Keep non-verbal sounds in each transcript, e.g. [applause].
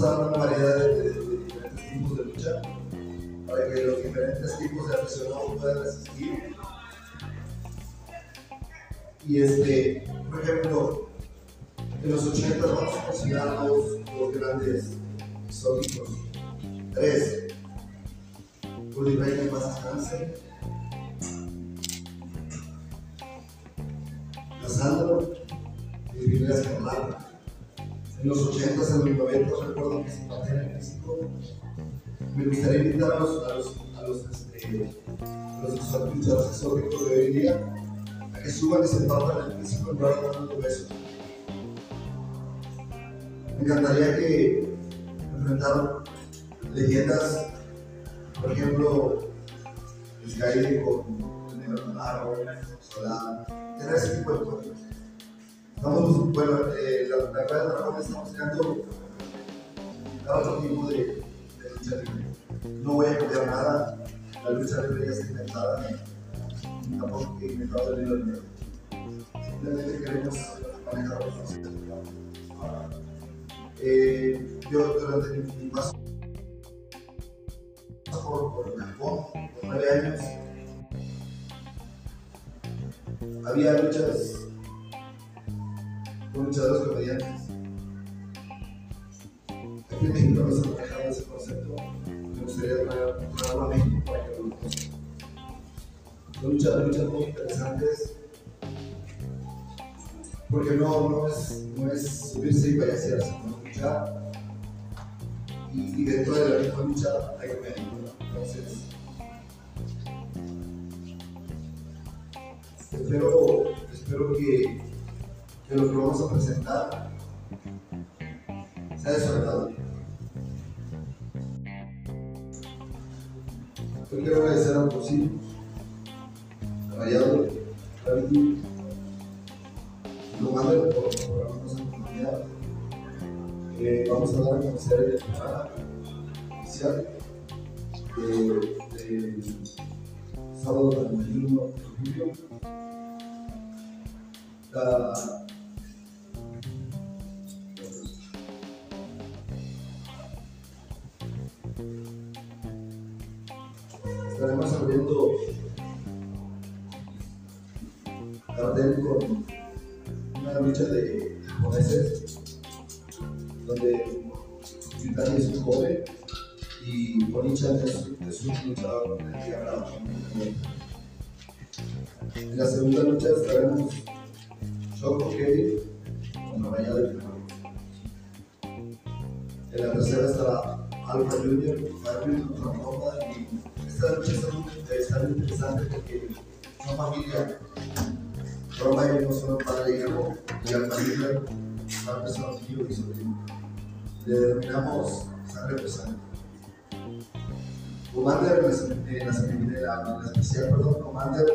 dar una variedad de, diferentes tipos de lucha para que los diferentes tipos de aficionados puedan asistir. Y este, por ejemplo, en los 80 vamos a considerar dos, dos grandes históricos. Tres. Bully Ray en paz descanse. Me gustaría invitar a los, a los, este, a los exóticos de hoy en día a que suban y se partan el México en lugar de dar un beso. Me encantaría que enfrentaran leyendas, por ejemplo, Sky con Negro Navarro, tener ese tipo de cosas. Estamos, bueno, eh, la, la Dragón estamos creando otro tipo de, lucha libre. No voy a cambiar nada, la lucha libre ya está inventada, tampoco he inventado el libro. Simplemente queremos manejar los conceptos. Eh, yo durante mi, mi paso por, por Japón, por nueve años, había luchas con luchadores comediantes. México no se manejaba ese concepto. Me gustaría traer- traerlo a México para que lo conozcan. Luchas, luchas muy interesantes. Porque no, no, es, no es subirse y payasearse, sino luchar. Y, y dentro de la misma lucha hay comedia. Entonces, espero, espero que, que lo que vamos a presentar sea de su agrado. Yo quiero agradecer a Rosy, a Rayado, a Vicky, lo mando por, por habernos acompañado. Eh, vamos a dar a conocer el programa oficial de, de sábado 31 de julio. Cartel con una lucha de japoneses donde Yutani es un joven y Bonichan es, es un luchador En la segunda lucha estaremos Choco Kevin con Rayado y Fernando. En la tercera estará Alfa Junior, contra Roma y esta muy, está muy interesante porque son familia. Roma y no son padre e hijo y Alfa Junior son personas tío y sobrino. Le denominamos sangre pesante. Commander la, especial, perdón, Commander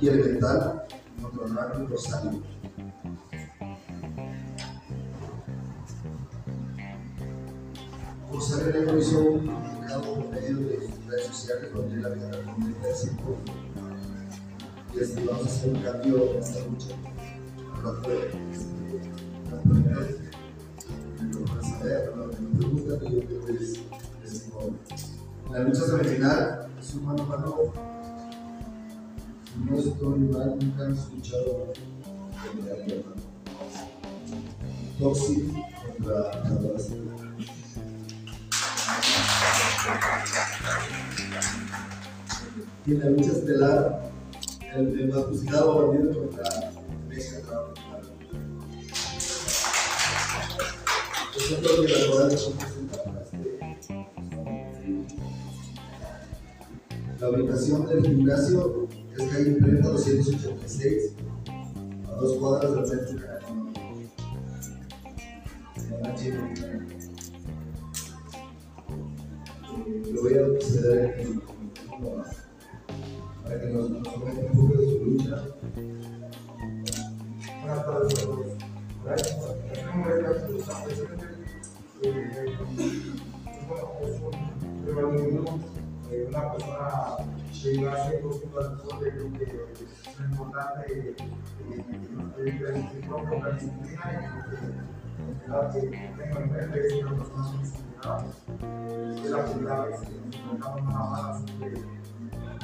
y Elemental contra Randy Rosario. Rosario Negro hizo un comunicado por medio de redes sociales donde recomendado el circo y este, vamos a hacer un cambio en esta lucha. Hablando de las primeras lo van a saber, lo que me preguntan y yo creo que les, les informo. En la lucha semifinal es un mano a mano. No estoy mal, nunca han escuchado de mi. Toxic contra Cabalas. Y en la lucha estelar, el, el bandido contra. Yo creo que este, La ubicación del gimnasio es calle Imprenta 286, a dos cuadras del centro de la Lo voy a ceder para que nos, nos un poco de su lucha. Buenas tardes a todos. Gracias. Eh, eh, una persona que iba haciendo junto al deporte, creo que es importante eh, eh, disciplina y creo que que tengo en mente es una persona muy disciplinada. Es la primera vez que nos enfrentamos nada más, así que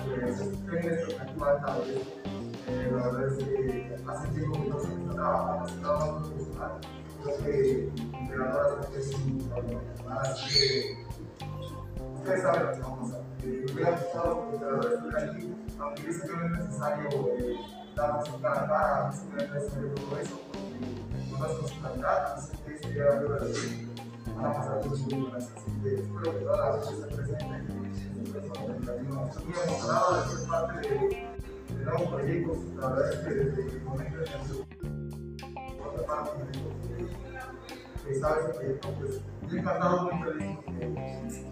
pues, estoy en expectativa esta vez. Eh, la verdad es que hace tiempo que no se está trabajando más profesional. Creo que entrenador es un profesional, así que ustedes saben lo que vamos a hacer. Eh, me hubiera gustado que el entrenador estuviera aquí, aunque yo sé que no es necesario eh, darnos un cara a cara, no sé que no es necesario todo eso, porque conozco su calidad y sé que este día de hoy van a pasar mucho tiempo así que espero que toda la gente esté presente. Estoy muy emocionado de ser parte de, de nuevos proyectos, la verdad es que desde el momento en el que otra parte que estaba ese proyecto, pues estoy encantado, muy feliz, porque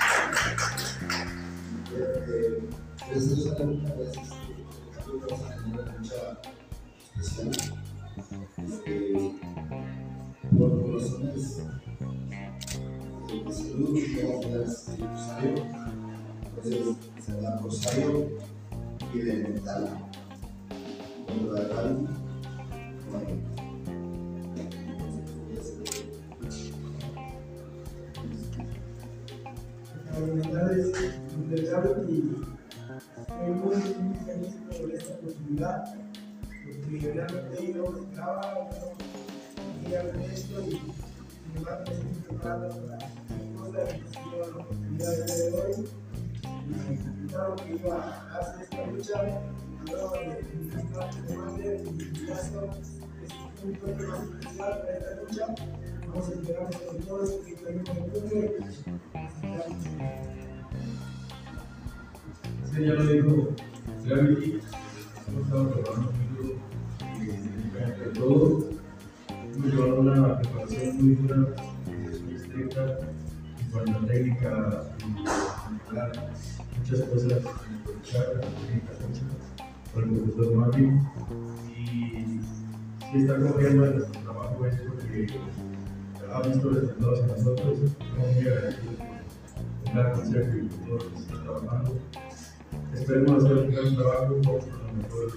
Eh, esa es una pregunta a veces. Eh, por razones de salud, que es necesario. Entonces, se da rosario y de mental. La tal, bueno. Oportunidad, porque realmente yo estaba y al esto y sin embargo me estoy preparando para cosa que sido la oportunidad de hoy. Y claro que iba a hacer esta lucha, hablaba de mi parte de madre, en mi caso es un toque más especial para esta lucha. Vamos a esperar sobre todo eso que también me ocurre. Sí, ya lo dijo hemos estado trabajando mucho entre todos, hemos llevado una preparación muy dura, muy estricta, en cuanto a técnica muchas cosas, aprovechar la técnica mucho con el profesor Marvin y si está confiando en nuestro trabajo es porque ha visto resultados en nosotros, estamos muy agradecidos por gran consejo y por todo lo que está trabajando. Esperemos hacer un gran trabajo con la mejor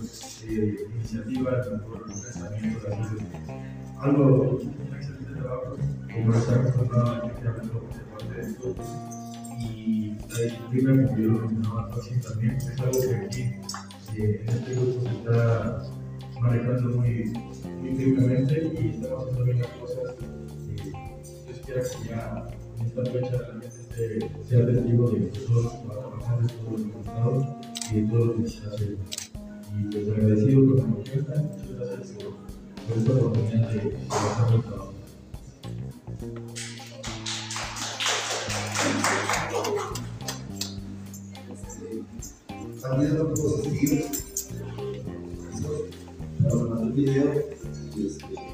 eh, iniciativa, el mejor pensamiento, algo, un excelente trabajo, acostumbrado efectivamente por parte de esto. Y la disciplina, como yo lo mencionaba fácil también, es algo que aquí eh, en este grupo se está manejando muy, muy firmemente y estamos haciendo bien las cosas. Eh, Dios quiera que ya en esta fecha realmente sea testigo de que todos de todos los resultados y de todo lo que se hace. Y pues agradecido por la confianza, muchas gracias por, por esta oportunidad de trabajar el trabajo. Están viendo cosas positivas. Vamos a mandar un video y este,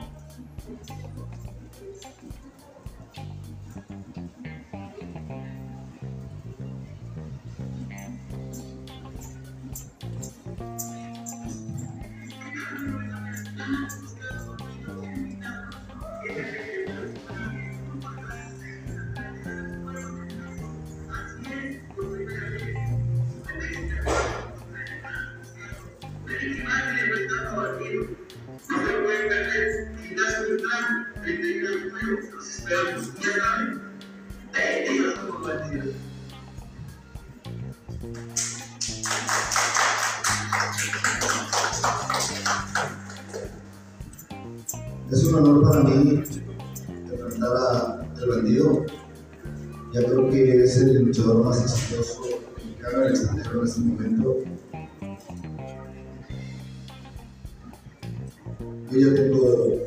un honor para mí enfrentar al bandido. Ya creo que es el luchador más exitoso mexicano en el extranjero en este momento. Yo ya tengo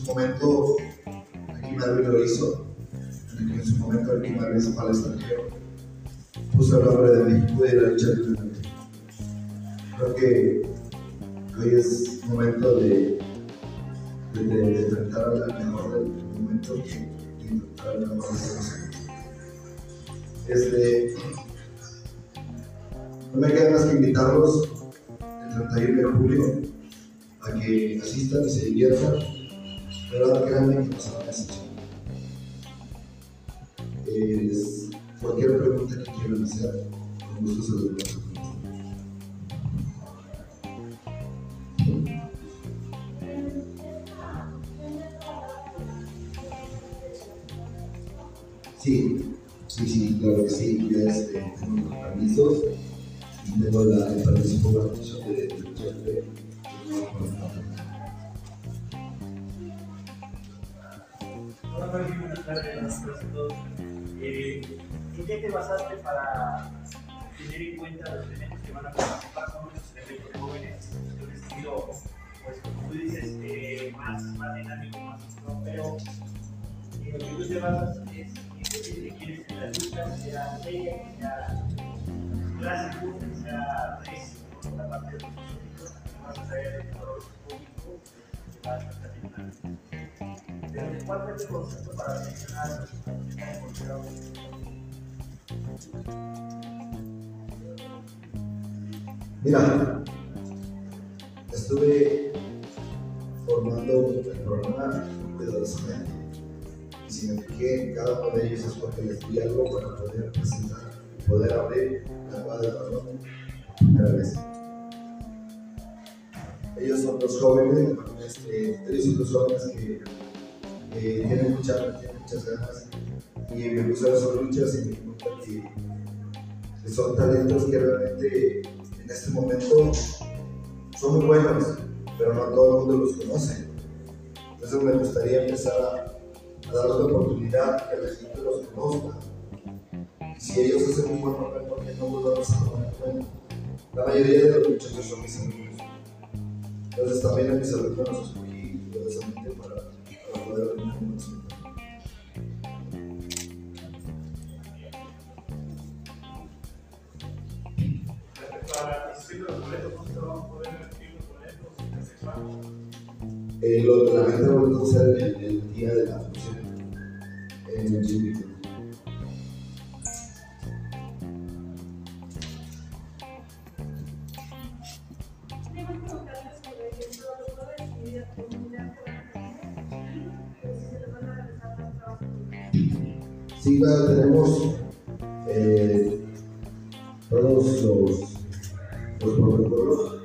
su momento, aquí Marvin lo hizo, en su momento aquí Marvin se fue al extranjero, puso el nombre de México y de la lucha libre en México. Creo que hoy es momento de, de, de, de al mejor del momento y enfrentar al mejor de los Este, no me queda más que invitarlos el 31 de julio a que asistan y se diviertan. Verdad, créanme que pasarán ese chido. Es cualquier pregunta que quieran hacer, con gusto se a contestar. Sí, sí, sí, claro que sí. Ya este, tengo los permisos tengo la, el permiso por la de, de, de, todos. Eh, ¿En qué te basaste para tener en cuenta los elementos que van a participar? Son muchos elementos jóvenes de un estilo, pues como tú dices, eh, más, más dinámico, más pero en lo que tú te basas es que quieres que la lucha sea bella, que sea clásico, que sea recio, por la parte de los públicos, más allá del color público, que va a estar pero ¿cuál fue tu concepto Mira, estuve formando el programa cuidadosamente y si me en cada uno de ellos es porque les di algo para poder presentar y poder abrir la cuadra de por primera vez. Ellos son los jóvenes, este, ellos son los jóvenes que eh, tienen, mucha, tienen muchas ganas y ver sus luchas y me di cuenta que, son talentos que realmente en este momento son muy buenos, pero no todo el mundo los conoce. Entonces me gustaría empezar a, a darles la oportunidad que la gente los conozca. Si ellos hacen un buen papel, ¿por qué no volvamos a tomar en cuenta? La mayoría de los muchachos son mis amigos. Entonces también a mis alumnos todos los, los protocolos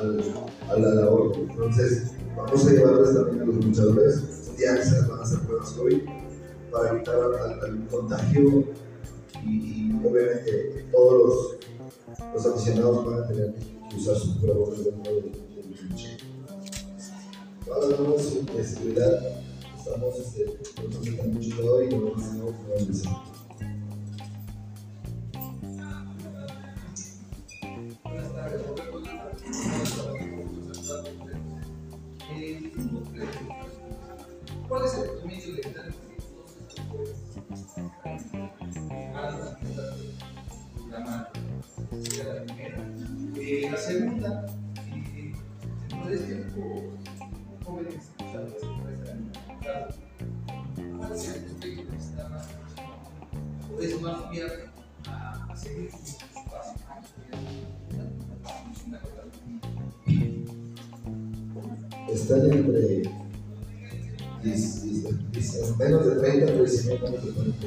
al- a la labor. Entonces, vamos a llevarles también a los luchadores. Un que se van a hacer pruebas COVID para evitar al, al contagio y, y obviamente todos los, los aficionados van a tener que usar sus pruebas del lucha. Ahora tenemos de seguridad, estamos este, mucho y no vamos a ¿Cuál es el promedio de? Sería la primera. La segunda, eh, este grupo jóvenes ¿cuál es el promedio que está más o es más abierto a, seguir su, su están entre dis- dis- dis- menos de 30 crecimiento menos de 40.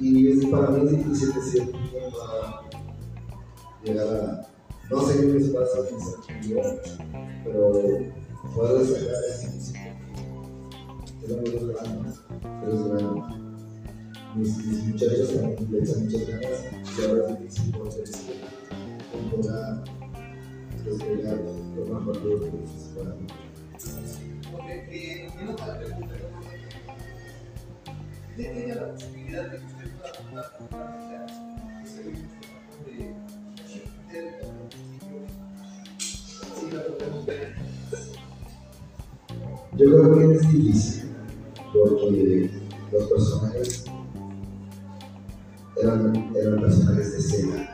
Y es, para mí difícil decir cómo va a llegar a. No sé qué mis pasos pero poder destacar es. Tenemos dos grandes, tres grandes. Mis, mis muchachos también le echan muchas ganas y ahora es difícil poder temporada lo mejor de lo que se pueda. Porque eh, mi otra pregunta ¿Cree que haya la posibilidad de que usted pueda contar con una mesa que se ve de Shifter Sí, la pregunta. Yo creo que es difícil porque los personajes eran, eran personajes de de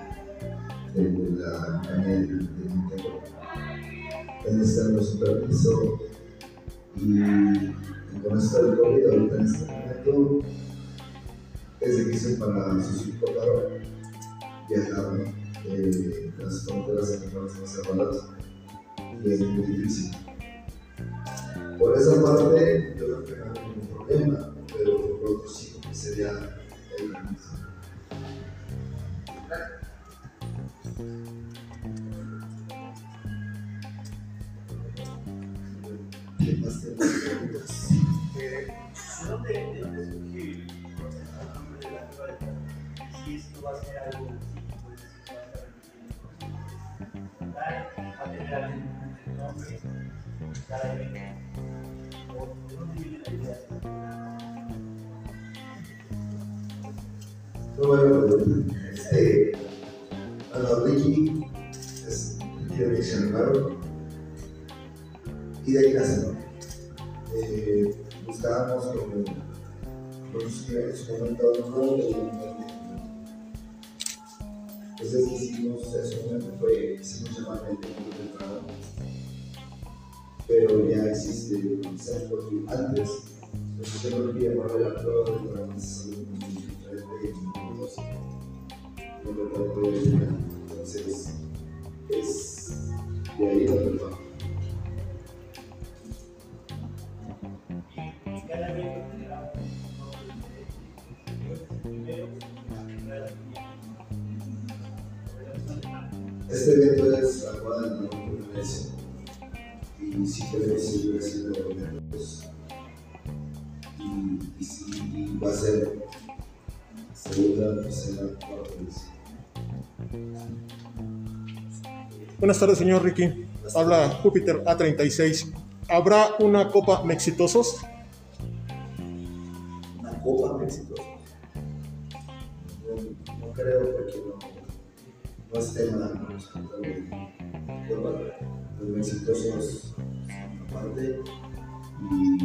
campaña de, de Nintendo. En este los superviso y, y con esto del COVID ahorita en este momento es difícil para sustituir claro viajar eh, las fronteras más cerradas y es muy difícil. Por esa parte, yo creo que no hay ningún problema, pero por otro sí, sería de. Eh, buscábamos como, pues, en su momento, un un. Entonces hicimos, en su momento fue, hicimos llamar el Club del Dragón, pero ya existe el concepto que antes, pues yo diferente y muy novedoso. No entonces es de ahí la y, y va a ser segunda, tercera, cuarta. Buenas tardes, señor Ricky. Habla Júpiter A36. ¿Habrá una Copa Mexitosos? Una copa exitosa. No, no creo porque no, no es tema. Los exitosos aparte y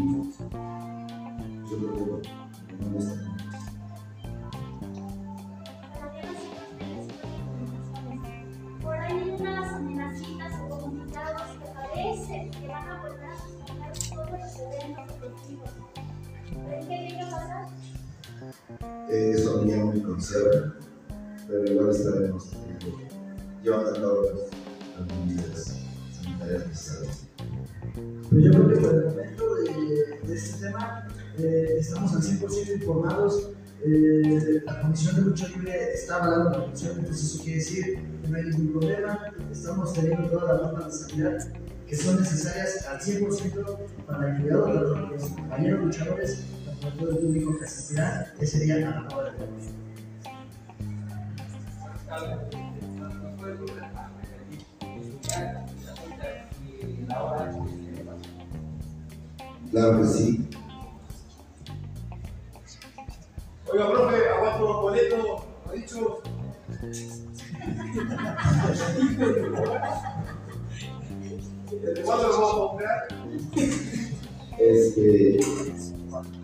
yo creo que no, no me está. Por ahí unas amenazitas o comunicados que parece que van a volver a todos los eventos deportivos. ¿Creen que llegue a pasar? Eh, Eso a mí aún me conserva, pero igual estaremos llevando a cabo las las medidas sanitarias necesarias. Pero yo creo que por el momento de, de este tema eh, estamos al 100% informados. Eh, la Comisión de Lucha Libre está avalando la comisión, entonces eso quiere decir que no hay ningún problema. Estamos teniendo todas las normas de sanidad que son necesarias al 100% para el cuidado de los compañeros luchadores, tanto de todo el público que asistirá ese día a la hora de ¿Nos puede volver a repetir la? Claro que sí, Oiga, profe, aguanto boleto, ha dicho. ¿Desde cuándo lo vamos a comprar? este,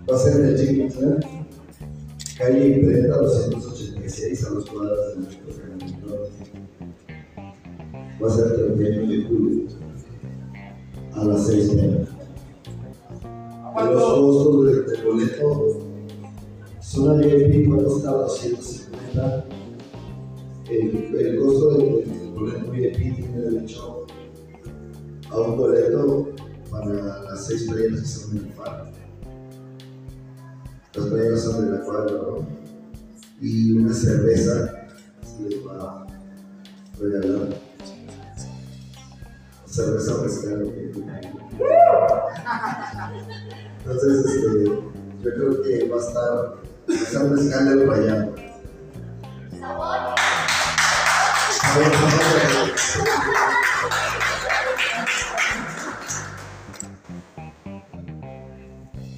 va a ser en el Chicken Club, calle Imprenta 286 a las cuadras del Metro Canal Norte. Va a ser el 31 de julio a las 6 de la tarde. ¿A Los costos del boleto zona VIP a costar 250. El, el costo del, del boleto VIP tiene derecho a un boleto para las seis playeras que se van a rifar. Las playeras son de la cuadra, ¿no? Y una cerveza se les va a regalar. Cerveza fresca. [laughs] Entonces, este, yo creo que va a estar, estar un escándalo rayado. Sabor.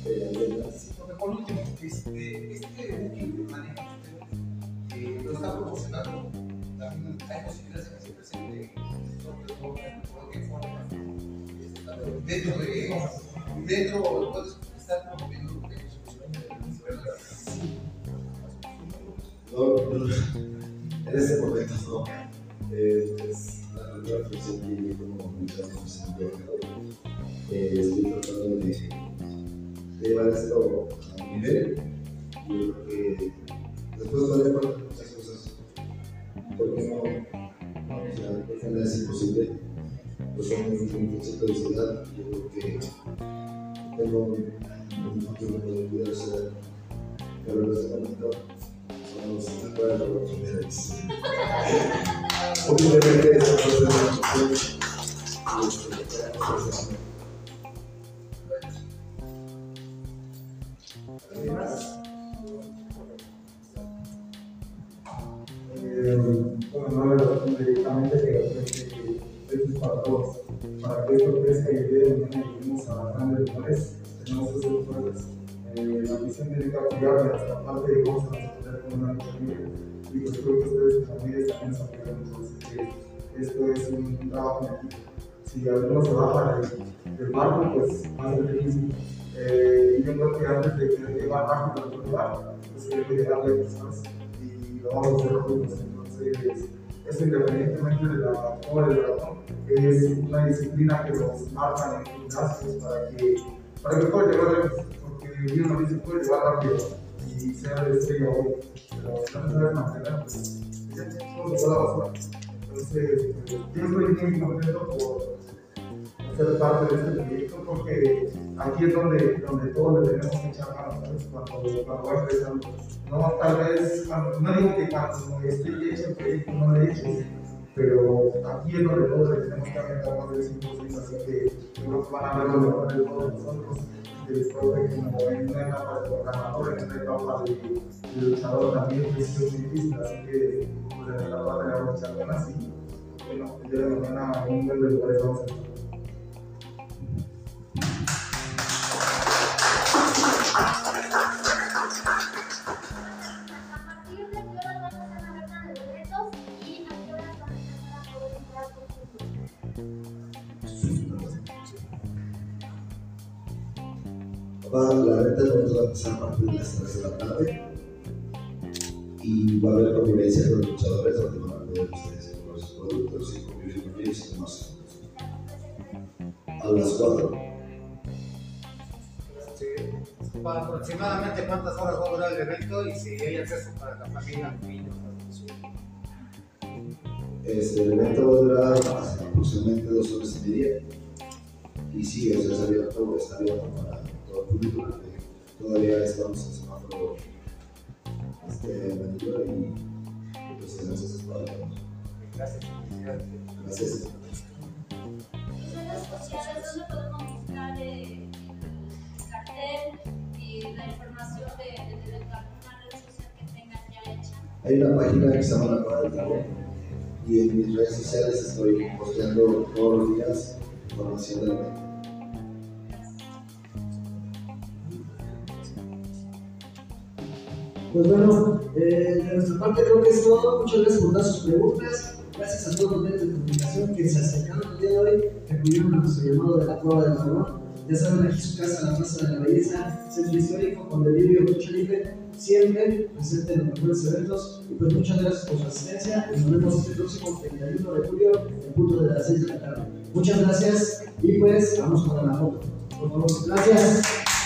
Eh, por último, este, este que eh, lo está proporcionando, también hay posibilidades de que se presente otro programa, dentro de dentro En este momento no. Eh, es la primera reflexión que yo como comunicador profesional eh, estoy tratando de, de llevar esto a un nivel. Yo creo que después todavía faltan muchas cosas. Porque no, no, o sea, creo que nada es imposible. Pues son un concepto de ciudad. Yo creo que tengo un futuro que puede poder ser, pero en este momento de [laughs] ¿Alguien más? Eh, bueno, no que para que esto crezca y día de tenemos que. Eh, la misión tiene que apoyar nuestra parte de se Y pues creo que ustedes como familias también nos apoyan mucho. Esto es un trabajo en equipo. Si alguno se baja del, barco, pues a ser difícil. Eh, y yo creo que antes de que llegar rápido a otro lugar, pues hay que llegar lejos, ¿sabes? Y lo vamos a hacer juntos. Entonces, eso independientemente de la hora del ratón, es una disciplina que nos marca en gimnasios para que, para que pueda llegar lejos. Porque bien no dice puede llegar rápido y ser de estrella hoy, pero no sabes mantener, pues ya todo se la basura. Entonces, yo estoy muy contento por ser parte de este proyecto porque aquí es donde, donde todos le tenemos que echar manos ¿sabes? cuando, cuando va empezando. No, tal vez, no digo que cuando esté hecho el proyecto no lo he hecho, pero aquí es donde todos le tenemos que aventar más de 5 así que creo van a ver lo mejor de todos nosotros. Espero que como en una etapa de programador, en una etapa de, de luchador también, que es muy difícil, así que pues, en esta parte le vamos a echar ganas y bueno, el día de mañana en un buen de lugares la venta de boletos va a empezar a partir de las 3 de la tarde y va a haber convivencia con los luchadores donde van a poder ustedes comprar sus productos y convivir con ellos y demás. A las 4. Este, para aproximadamente cuántas horas va a durar el evento y si hay acceso para la familia. Este el evento va a durar aproximadamente dos horas y media. Y sí, o sea, es abierto, está abierto para público. porque Todavía estamos en semáforo este, amarillo y pues gracias para todos. Gracias. Gracias. Tus redes sociales, ¿dónde podemos buscar eh, el cartel y la información de, de, alguna red social que tengas ya hecha? Hay una página que se llama La Cuadra del Dragón y en mis redes sociales estoy posteando todos los días información del evento. Pues bueno, eh, de nuestra parte creo que es todo. Muchas gracias por todas sus preguntas. Gracias a todos los medios de comunicación que se acercaron el día de hoy, que acudieron a nuestro llamado de la Cueva del Dragón. Ya saben, aquí su casa, la Plaza de la Belleza, Centro Histórico, con delirio mucho siempre presente en los mejores eventos. Y pues muchas gracias por su asistencia nos vemos este próximo 31 de julio en punto de las 6 de la tarde. Muchas gracias y pues vamos para la foto. Por favor, gracias.